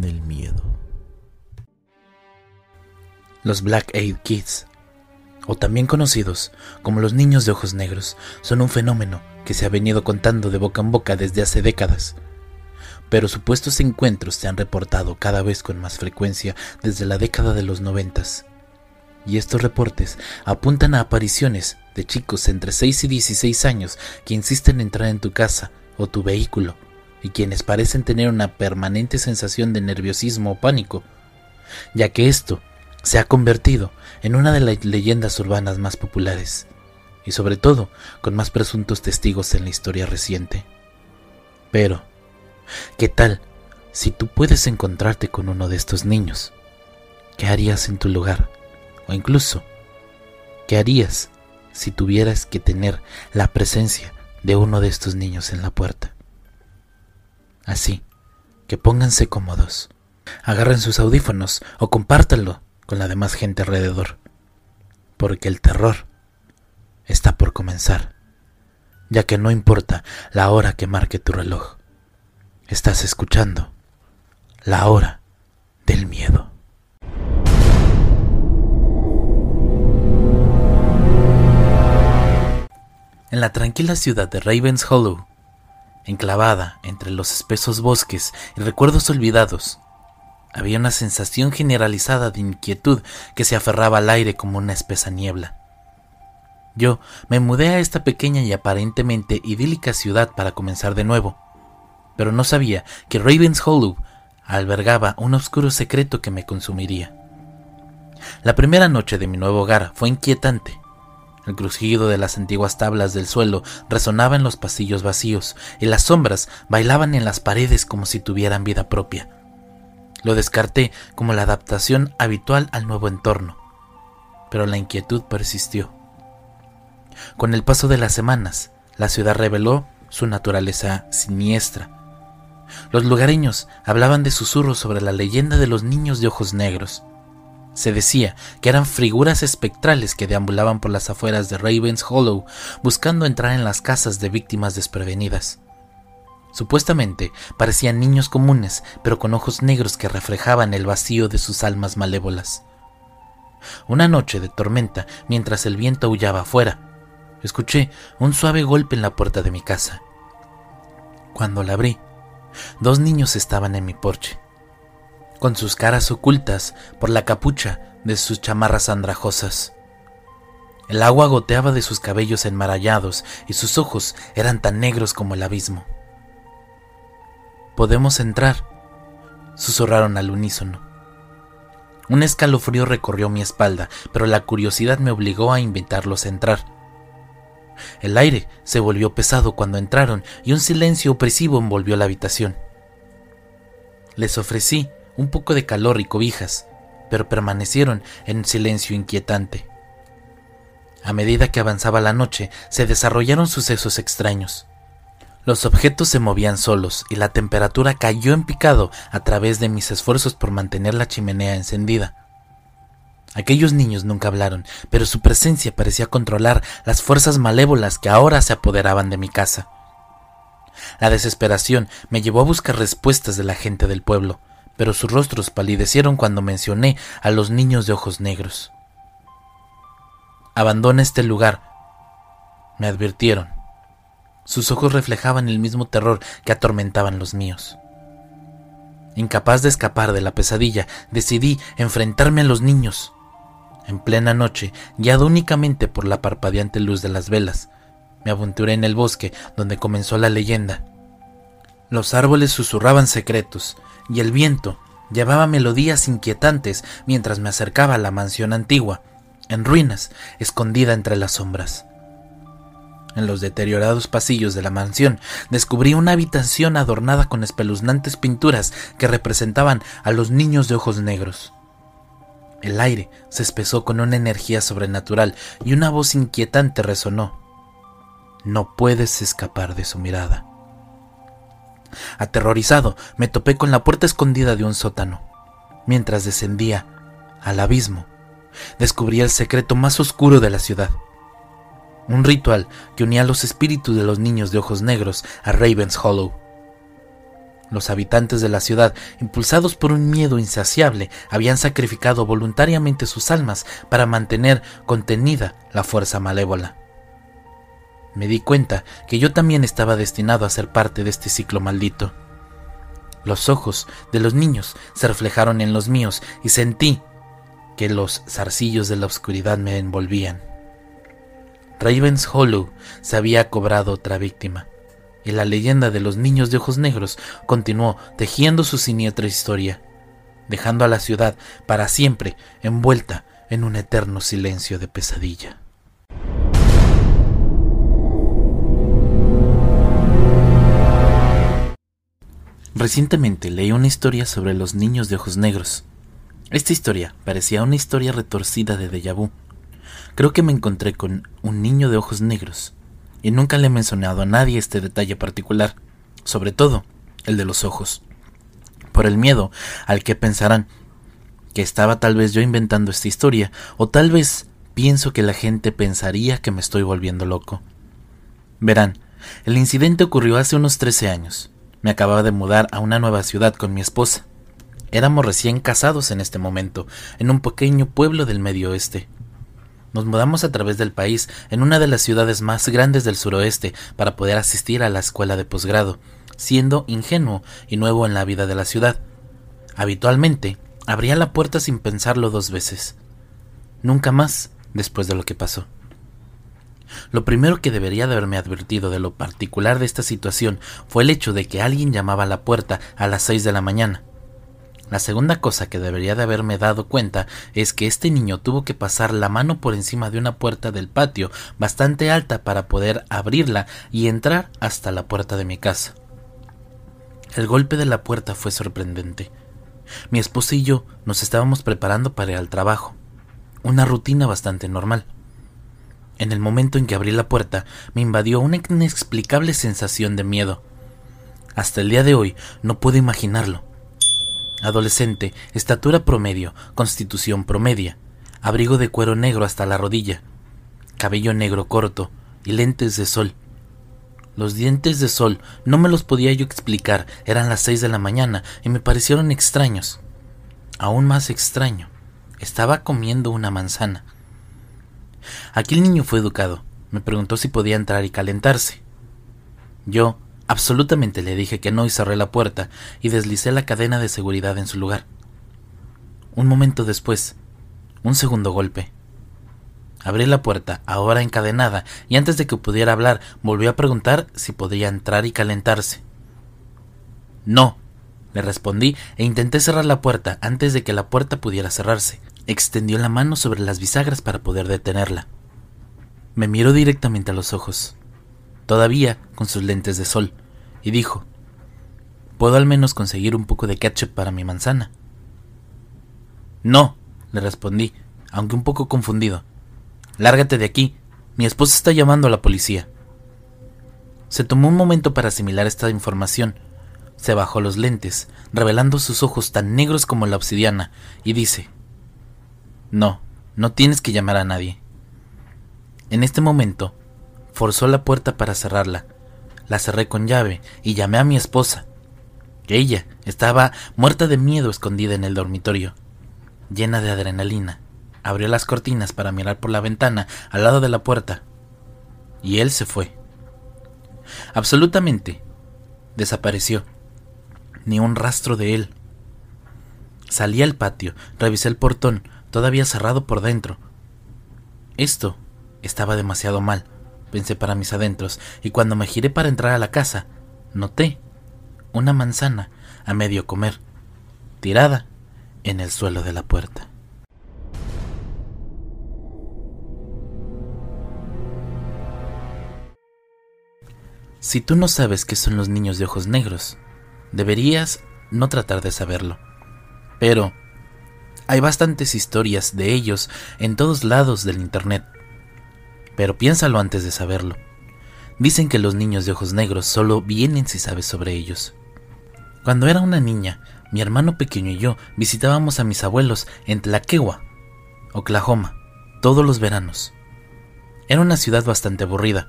del miedo. Los Black Eyed Kids, o también conocidos como los niños de ojos negros, son un fenómeno que se ha venido contando de boca en boca desde hace décadas. Pero supuestos encuentros se han reportado cada vez con más frecuencia desde la década de los noventas. Y estos reportes apuntan a apariciones de chicos entre 6 y 16 años que insisten en entrar en tu casa o tu vehículo y quienes parecen tener una permanente sensación de nerviosismo o pánico, ya que esto se ha convertido en una de las leyendas urbanas más populares, y sobre todo con más presuntos testigos en la historia reciente. Pero, ¿qué tal si tú puedes encontrarte con uno de estos niños? ¿Qué harías en tu lugar? O incluso, ¿qué harías si tuvieras que tener la presencia de uno de estos niños en la puerta? Así que pónganse cómodos, agarren sus audífonos o compártanlo con la demás gente alrededor, porque el terror está por comenzar, ya que no importa la hora que marque tu reloj, estás escuchando la hora del miedo. En la tranquila ciudad de Ravens Hollow, enclavada entre los espesos bosques y recuerdos olvidados. Había una sensación generalizada de inquietud que se aferraba al aire como una espesa niebla. Yo me mudé a esta pequeña y aparentemente idílica ciudad para comenzar de nuevo, pero no sabía que Ravens Hollow albergaba un oscuro secreto que me consumiría. La primera noche de mi nuevo hogar fue inquietante. El crujido de las antiguas tablas del suelo resonaba en los pasillos vacíos y las sombras bailaban en las paredes como si tuvieran vida propia. Lo descarté como la adaptación habitual al nuevo entorno, pero la inquietud persistió. Con el paso de las semanas, la ciudad reveló su naturaleza siniestra. Los lugareños hablaban de susurros sobre la leyenda de los niños de ojos negros, se decía que eran figuras espectrales que deambulaban por las afueras de Ravens Hollow buscando entrar en las casas de víctimas desprevenidas. Supuestamente parecían niños comunes, pero con ojos negros que reflejaban el vacío de sus almas malévolas. Una noche de tormenta, mientras el viento aullaba afuera, escuché un suave golpe en la puerta de mi casa. Cuando la abrí, dos niños estaban en mi porche con sus caras ocultas por la capucha de sus chamarras andrajosas. El agua goteaba de sus cabellos enmarallados y sus ojos eran tan negros como el abismo. Podemos entrar, susurraron al unísono. Un escalofrío recorrió mi espalda, pero la curiosidad me obligó a invitarlos a entrar. El aire se volvió pesado cuando entraron y un silencio opresivo envolvió la habitación. Les ofrecí un poco de calor y cobijas, pero permanecieron en silencio inquietante. A medida que avanzaba la noche, se desarrollaron sucesos extraños. Los objetos se movían solos y la temperatura cayó en picado a través de mis esfuerzos por mantener la chimenea encendida. Aquellos niños nunca hablaron, pero su presencia parecía controlar las fuerzas malévolas que ahora se apoderaban de mi casa. La desesperación me llevó a buscar respuestas de la gente del pueblo, pero sus rostros palidecieron cuando mencioné a los niños de ojos negros. Abandona este lugar, me advirtieron. Sus ojos reflejaban el mismo terror que atormentaban los míos. Incapaz de escapar de la pesadilla, decidí enfrentarme a los niños. En plena noche, guiado únicamente por la parpadeante luz de las velas, me aventuré en el bosque donde comenzó la leyenda. Los árboles susurraban secretos, y el viento llevaba melodías inquietantes mientras me acercaba a la mansión antigua, en ruinas, escondida entre las sombras. En los deteriorados pasillos de la mansión descubrí una habitación adornada con espeluznantes pinturas que representaban a los niños de ojos negros. El aire se espesó con una energía sobrenatural y una voz inquietante resonó. No puedes escapar de su mirada. Aterrorizado, me topé con la puerta escondida de un sótano. Mientras descendía al abismo, descubrí el secreto más oscuro de la ciudad. Un ritual que unía los espíritus de los niños de ojos negros a Ravens Hollow. Los habitantes de la ciudad, impulsados por un miedo insaciable, habían sacrificado voluntariamente sus almas para mantener contenida la fuerza malévola. Me di cuenta que yo también estaba destinado a ser parte de este ciclo maldito. Los ojos de los niños se reflejaron en los míos y sentí que los zarcillos de la oscuridad me envolvían. Ravens Hollow se había cobrado otra víctima y la leyenda de los niños de ojos negros continuó tejiendo su siniestra historia, dejando a la ciudad para siempre envuelta en un eterno silencio de pesadilla. Recientemente leí una historia sobre los niños de ojos negros. Esta historia parecía una historia retorcida de déjà vu. Creo que me encontré con un niño de ojos negros y nunca le he mencionado a nadie este detalle particular, sobre todo el de los ojos, por el miedo al que pensarán que estaba tal vez yo inventando esta historia, o tal vez pienso que la gente pensaría que me estoy volviendo loco. Verán, el incidente ocurrió hace unos 13 años. Me acababa de mudar a una nueva ciudad con mi esposa. Éramos recién casados en este momento, en un pequeño pueblo del medio oeste. Nos mudamos a través del país en una de las ciudades más grandes del suroeste para poder asistir a la escuela de posgrado, siendo ingenuo y nuevo en la vida de la ciudad. Habitualmente, abría la puerta sin pensarlo dos veces. Nunca más después de lo que pasó. Lo primero que debería de haberme advertido de lo particular de esta situación fue el hecho de que alguien llamaba a la puerta a las seis de la mañana. La segunda cosa que debería de haberme dado cuenta es que este niño tuvo que pasar la mano por encima de una puerta del patio bastante alta para poder abrirla y entrar hasta la puerta de mi casa. El golpe de la puerta fue sorprendente. Mi esposa y yo nos estábamos preparando para ir al trabajo, una rutina bastante normal. En el momento en que abrí la puerta, me invadió una inexplicable sensación de miedo. Hasta el día de hoy no puedo imaginarlo. Adolescente, estatura promedio, constitución promedia, abrigo de cuero negro hasta la rodilla, cabello negro corto y lentes de sol. Los dientes de sol no me los podía yo explicar, eran las seis de la mañana y me parecieron extraños. Aún más extraño, estaba comiendo una manzana. Aquel niño fue educado, me preguntó si podía entrar y calentarse. Yo, Absolutamente le dije que no y cerré la puerta y deslicé la cadena de seguridad en su lugar. Un momento después, un segundo golpe. Abrí la puerta, ahora encadenada, y antes de que pudiera hablar, volvió a preguntar si podía entrar y calentarse. No, le respondí e intenté cerrar la puerta antes de que la puerta pudiera cerrarse. Extendió la mano sobre las bisagras para poder detenerla. Me miró directamente a los ojos todavía con sus lentes de sol, y dijo, ¿Puedo al menos conseguir un poco de ketchup para mi manzana? No, le respondí, aunque un poco confundido. Lárgate de aquí, mi esposa está llamando a la policía. Se tomó un momento para asimilar esta información. Se bajó los lentes, revelando sus ojos tan negros como la obsidiana, y dice, No, no tienes que llamar a nadie. En este momento, Forzó la puerta para cerrarla. La cerré con llave y llamé a mi esposa. Ella estaba muerta de miedo escondida en el dormitorio, llena de adrenalina. Abrió las cortinas para mirar por la ventana al lado de la puerta. Y él se fue. Absolutamente. Desapareció. Ni un rastro de él. Salí al patio, revisé el portón, todavía cerrado por dentro. Esto estaba demasiado mal pensé para mis adentros, y cuando me giré para entrar a la casa, noté una manzana a medio comer, tirada en el suelo de la puerta. Si tú no sabes qué son los niños de ojos negros, deberías no tratar de saberlo. Pero Hay bastantes historias de ellos en todos lados del Internet. Pero piénsalo antes de saberlo. Dicen que los niños de ojos negros solo vienen si sabes sobre ellos. Cuando era una niña, mi hermano pequeño y yo visitábamos a mis abuelos en Tlaquewa, Oklahoma, todos los veranos. Era una ciudad bastante aburrida.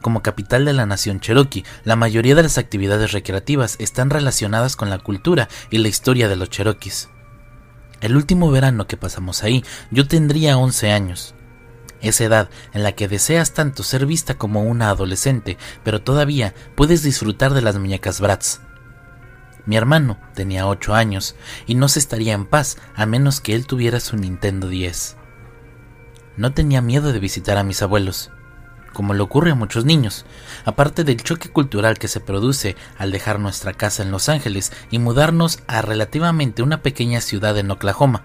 Como capital de la nación Cherokee, la mayoría de las actividades recreativas están relacionadas con la cultura y la historia de los Cherokees. El último verano que pasamos ahí, yo tendría 11 años. Esa edad en la que deseas tanto ser vista como una adolescente, pero todavía puedes disfrutar de las muñecas Bratz. Mi hermano tenía 8 años y no se estaría en paz a menos que él tuviera su Nintendo 10. No tenía miedo de visitar a mis abuelos, como le ocurre a muchos niños, aparte del choque cultural que se produce al dejar nuestra casa en Los Ángeles y mudarnos a relativamente una pequeña ciudad en Oklahoma.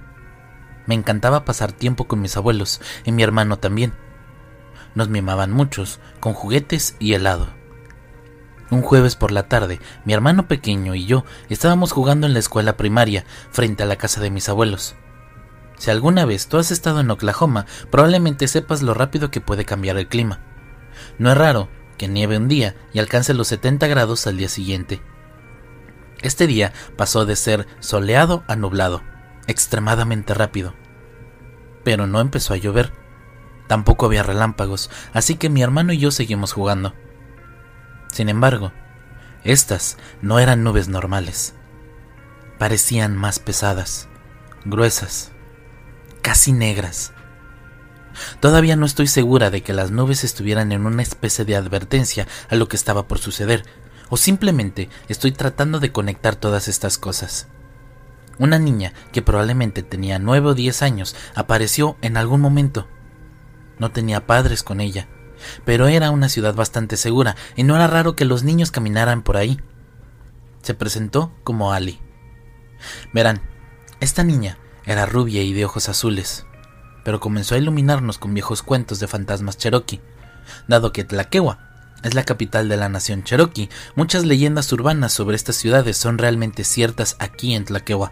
Me encantaba pasar tiempo con mis abuelos y mi hermano también. Nos mimaban muchos, con juguetes y helado. Un jueves por la tarde, mi hermano pequeño y yo estábamos jugando en la escuela primaria, frente a la casa de mis abuelos. Si alguna vez tú has estado en Oklahoma, probablemente sepas lo rápido que puede cambiar el clima. No es raro que nieve un día y alcance los 70 grados al día siguiente. Este día pasó de ser soleado a nublado, extremadamente rápido. Pero no empezó a llover. Tampoco había relámpagos, así que mi hermano y yo seguimos jugando. Sin embargo, estas no eran nubes normales. Parecían más pesadas, gruesas, casi negras. Todavía no estoy segura de que las nubes estuvieran en una especie de advertencia a lo que estaba por suceder, o simplemente estoy tratando de conectar todas estas cosas. Una niña que probablemente tenía nueve o diez años apareció en algún momento. No tenía padres con ella, pero era una ciudad bastante segura y no era raro que los niños caminaran por ahí. Se presentó como Ali. Verán, esta niña era rubia y de ojos azules pero comenzó a iluminarnos con viejos cuentos de fantasmas cherokee. Dado que Tlaquewa es la capital de la nación cherokee, muchas leyendas urbanas sobre estas ciudades son realmente ciertas aquí en Tlaquewa.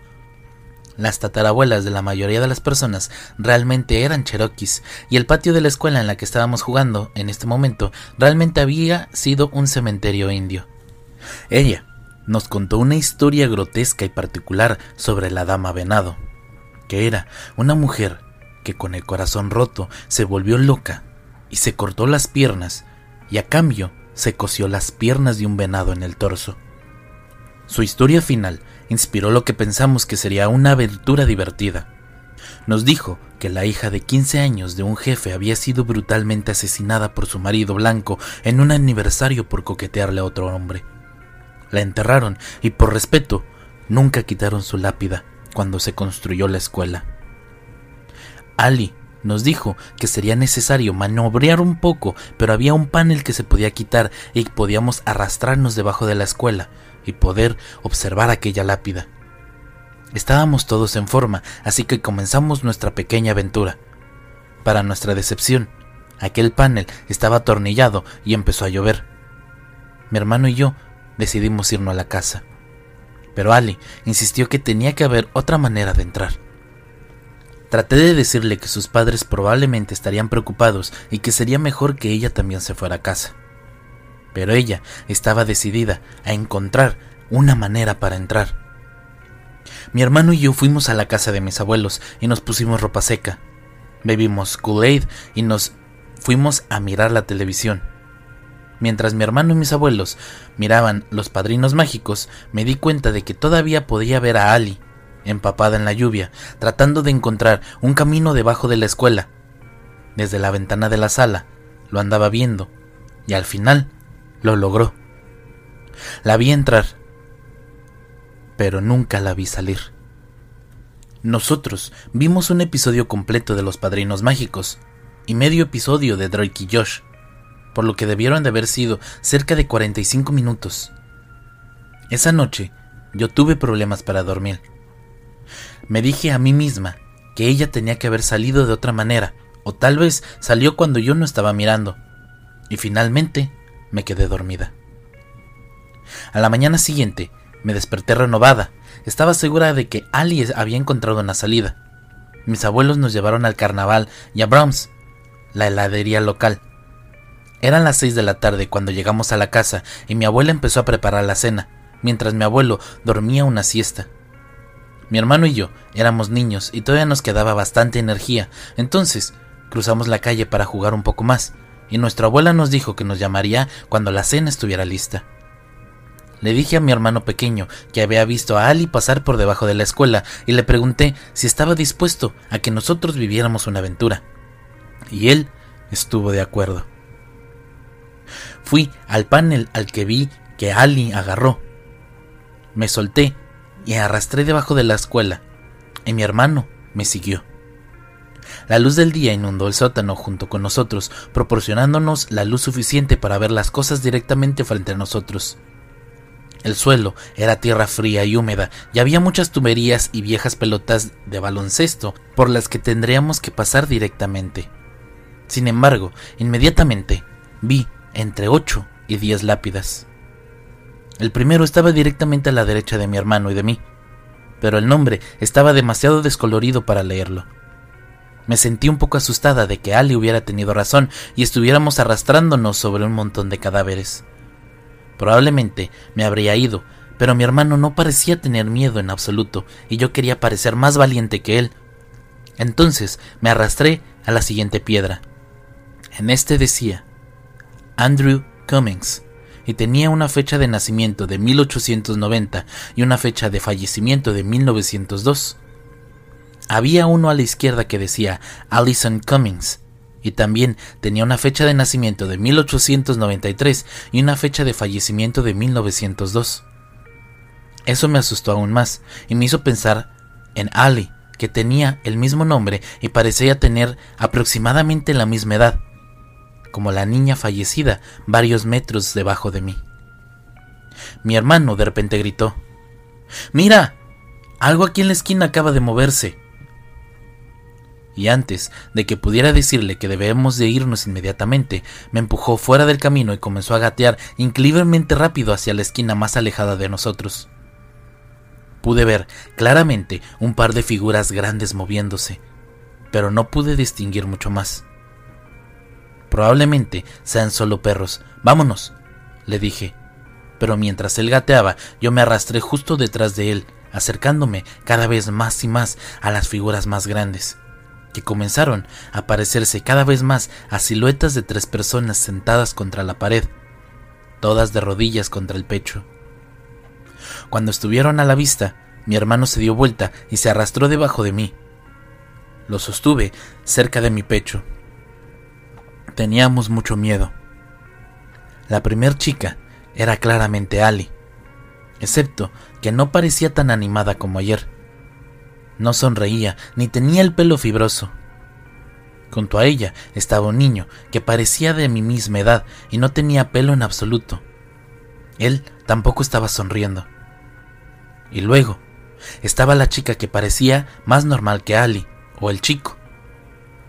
Las tatarabuelas de la mayoría de las personas realmente eran cherokees, y el patio de la escuela en la que estábamos jugando en este momento realmente había sido un cementerio indio. Ella nos contó una historia grotesca y particular sobre la dama venado, que era una mujer que con el corazón roto se volvió loca y se cortó las piernas y a cambio se cosió las piernas de un venado en el torso. Su historia final inspiró lo que pensamos que sería una aventura divertida. Nos dijo que la hija de 15 años de un jefe había sido brutalmente asesinada por su marido blanco en un aniversario por coquetearle a otro hombre. La enterraron y por respeto nunca quitaron su lápida cuando se construyó la escuela. Ali nos dijo que sería necesario maniobrar un poco, pero había un panel que se podía quitar y podíamos arrastrarnos debajo de la escuela y poder observar aquella lápida. Estábamos todos en forma, así que comenzamos nuestra pequeña aventura. Para nuestra decepción, aquel panel estaba atornillado y empezó a llover. Mi hermano y yo decidimos irnos a la casa. Pero Ali insistió que tenía que haber otra manera de entrar. Traté de decirle que sus padres probablemente estarían preocupados y que sería mejor que ella también se fuera a casa. Pero ella estaba decidida a encontrar una manera para entrar. Mi hermano y yo fuimos a la casa de mis abuelos y nos pusimos ropa seca. Bebimos Kool-Aid y nos fuimos a mirar la televisión. Mientras mi hermano y mis abuelos miraban Los Padrinos Mágicos, me di cuenta de que todavía podía ver a Ali empapada en la lluvia, tratando de encontrar un camino debajo de la escuela. Desde la ventana de la sala lo andaba viendo y al final lo logró. La vi entrar, pero nunca la vi salir. Nosotros vimos un episodio completo de Los Padrinos Mágicos y medio episodio de Drake y Josh, por lo que debieron de haber sido cerca de 45 minutos. Esa noche yo tuve problemas para dormir me dije a mí misma que ella tenía que haber salido de otra manera, o tal vez salió cuando yo no estaba mirando, y finalmente me quedé dormida. A la mañana siguiente me desperté renovada, estaba segura de que Ali había encontrado una salida, mis abuelos nos llevaron al carnaval y a Brahms, la heladería local. Eran las seis de la tarde cuando llegamos a la casa y mi abuela empezó a preparar la cena, mientras mi abuelo dormía una siesta. Mi hermano y yo éramos niños y todavía nos quedaba bastante energía, entonces cruzamos la calle para jugar un poco más, y nuestra abuela nos dijo que nos llamaría cuando la cena estuviera lista. Le dije a mi hermano pequeño que había visto a Ali pasar por debajo de la escuela y le pregunté si estaba dispuesto a que nosotros viviéramos una aventura. Y él estuvo de acuerdo. Fui al panel al que vi que Ali agarró. Me solté y arrastré debajo de la escuela, y mi hermano me siguió. La luz del día inundó el sótano junto con nosotros, proporcionándonos la luz suficiente para ver las cosas directamente frente a nosotros. El suelo era tierra fría y húmeda, y había muchas tuberías y viejas pelotas de baloncesto por las que tendríamos que pasar directamente. Sin embargo, inmediatamente vi entre ocho y diez lápidas. El primero estaba directamente a la derecha de mi hermano y de mí, pero el nombre estaba demasiado descolorido para leerlo. Me sentí un poco asustada de que Ali hubiera tenido razón y estuviéramos arrastrándonos sobre un montón de cadáveres. Probablemente me habría ido, pero mi hermano no parecía tener miedo en absoluto y yo quería parecer más valiente que él. Entonces me arrastré a la siguiente piedra. En este decía Andrew Cummings tenía una fecha de nacimiento de 1890 y una fecha de fallecimiento de 1902. Había uno a la izquierda que decía Allison Cummings y también tenía una fecha de nacimiento de 1893 y una fecha de fallecimiento de 1902. Eso me asustó aún más y me hizo pensar en Ali, que tenía el mismo nombre y parecía tener aproximadamente la misma edad, como la niña fallecida varios metros debajo de mí. Mi hermano de repente gritó, Mira, algo aquí en la esquina acaba de moverse y antes de que pudiera decirle que debemos de irnos inmediatamente, me empujó fuera del camino y comenzó a gatear increíblemente rápido hacia la esquina más alejada de nosotros. Pude ver claramente un par de figuras grandes moviéndose, pero no pude distinguir mucho más. Probablemente sean solo perros. Vámonos, le dije. Pero mientras él gateaba, yo me arrastré justo detrás de él, acercándome cada vez más y más a las figuras más grandes que comenzaron a parecerse cada vez más a siluetas de tres personas sentadas contra la pared, todas de rodillas contra el pecho. Cuando estuvieron a la vista, mi hermano se dio vuelta y se arrastró debajo de mí. Lo sostuve cerca de mi pecho. Teníamos mucho miedo. La primer chica era claramente Ali, excepto que no parecía tan animada como ayer. No sonreía, ni tenía el pelo fibroso. Junto a ella estaba un niño que parecía de mi misma edad y no tenía pelo en absoluto. Él tampoco estaba sonriendo. Y luego estaba la chica que parecía más normal que Ali, o el chico.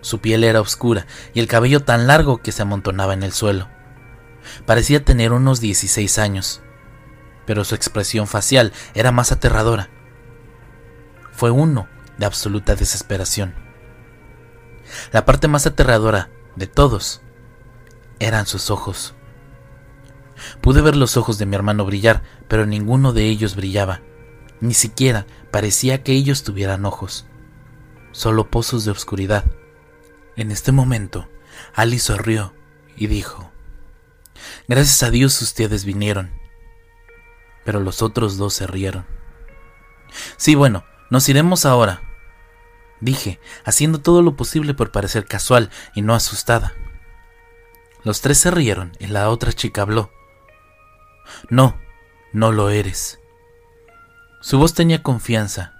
Su piel era oscura y el cabello tan largo que se amontonaba en el suelo. Parecía tener unos 16 años, pero su expresión facial era más aterradora fue uno de absoluta desesperación. La parte más aterradora de todos eran sus ojos. Pude ver los ojos de mi hermano brillar, pero ninguno de ellos brillaba. Ni siquiera parecía que ellos tuvieran ojos, solo pozos de oscuridad. En este momento, Ali sonrió y dijo, Gracias a Dios ustedes vinieron. Pero los otros dos se rieron. Sí, bueno, nos iremos ahora, dije, haciendo todo lo posible por parecer casual y no asustada. Los tres se rieron y la otra chica habló. No, no lo eres. Su voz tenía confianza,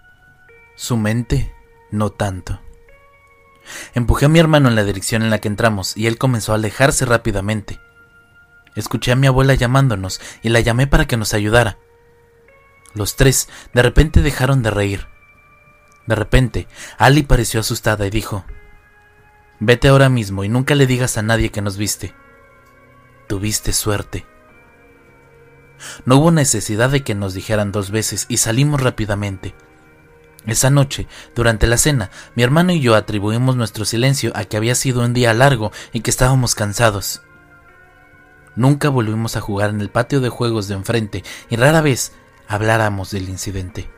su mente no tanto. Empujé a mi hermano en la dirección en la que entramos y él comenzó a alejarse rápidamente. Escuché a mi abuela llamándonos y la llamé para que nos ayudara. Los tres de repente dejaron de reír. De repente, Ali pareció asustada y dijo, Vete ahora mismo y nunca le digas a nadie que nos viste. Tuviste suerte. No hubo necesidad de que nos dijeran dos veces y salimos rápidamente. Esa noche, durante la cena, mi hermano y yo atribuimos nuestro silencio a que había sido un día largo y que estábamos cansados. Nunca volvimos a jugar en el patio de juegos de enfrente y rara vez habláramos del incidente.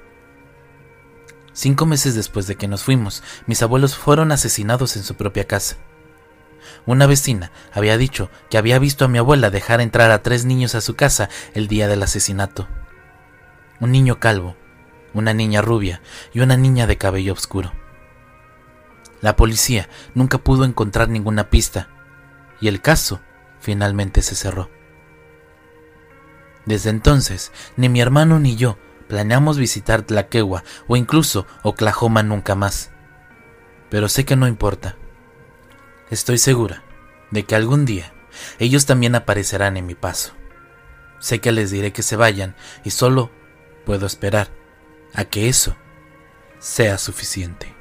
Cinco meses después de que nos fuimos, mis abuelos fueron asesinados en su propia casa. Una vecina había dicho que había visto a mi abuela dejar entrar a tres niños a su casa el día del asesinato. Un niño calvo, una niña rubia y una niña de cabello oscuro. La policía nunca pudo encontrar ninguna pista y el caso finalmente se cerró. Desde entonces, ni mi hermano ni yo planeamos visitar Tlaquewa o incluso Oklahoma nunca más. Pero sé que no importa. Estoy segura de que algún día ellos también aparecerán en mi paso. Sé que les diré que se vayan y solo puedo esperar a que eso sea suficiente.